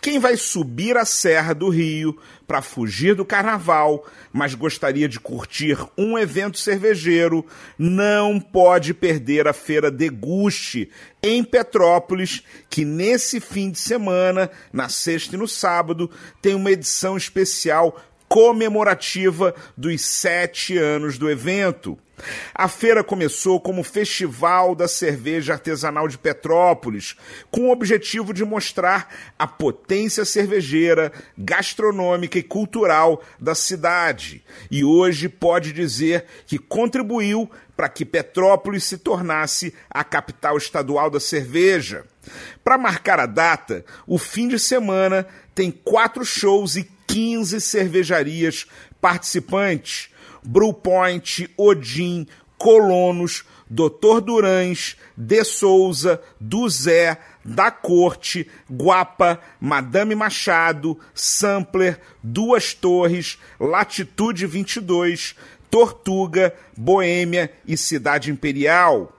Quem vai subir a Serra do Rio para fugir do carnaval, mas gostaria de curtir um evento cervejeiro, não pode perder a Feira Deguste em Petrópolis, que nesse fim de semana, na sexta e no sábado, tem uma edição especial comemorativa dos sete anos do evento. A feira começou como Festival da Cerveja Artesanal de Petrópolis, com o objetivo de mostrar a potência cervejeira, gastronômica e cultural da cidade. E hoje pode dizer que contribuiu para que Petrópolis se tornasse a capital estadual da cerveja. Para marcar a data, o fim de semana tem quatro shows e 15 cervejarias participantes Brewpoint, Odin, Colonos, Dr. Durães, De Souza, do Zé, da Corte, Guapa, Madame Machado, Sampler, Duas Torres, Latitude 22, Tortuga, Boêmia e Cidade Imperial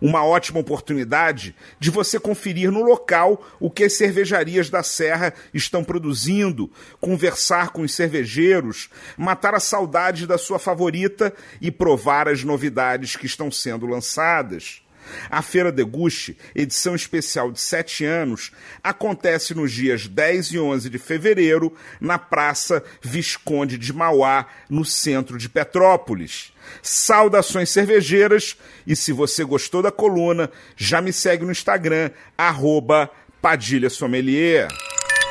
uma ótima oportunidade de você conferir no local o que as cervejarias da Serra estão produzindo, conversar com os cervejeiros, matar a saudade da sua favorita e provar as novidades que estão sendo lançadas. A Feira Deguste, edição especial de sete anos, acontece nos dias 10 e 11 de fevereiro, na Praça Visconde de Mauá, no centro de Petrópolis. Saudações cervejeiras e se você gostou da coluna, já me segue no Instagram, arroba Padilha Sommelier.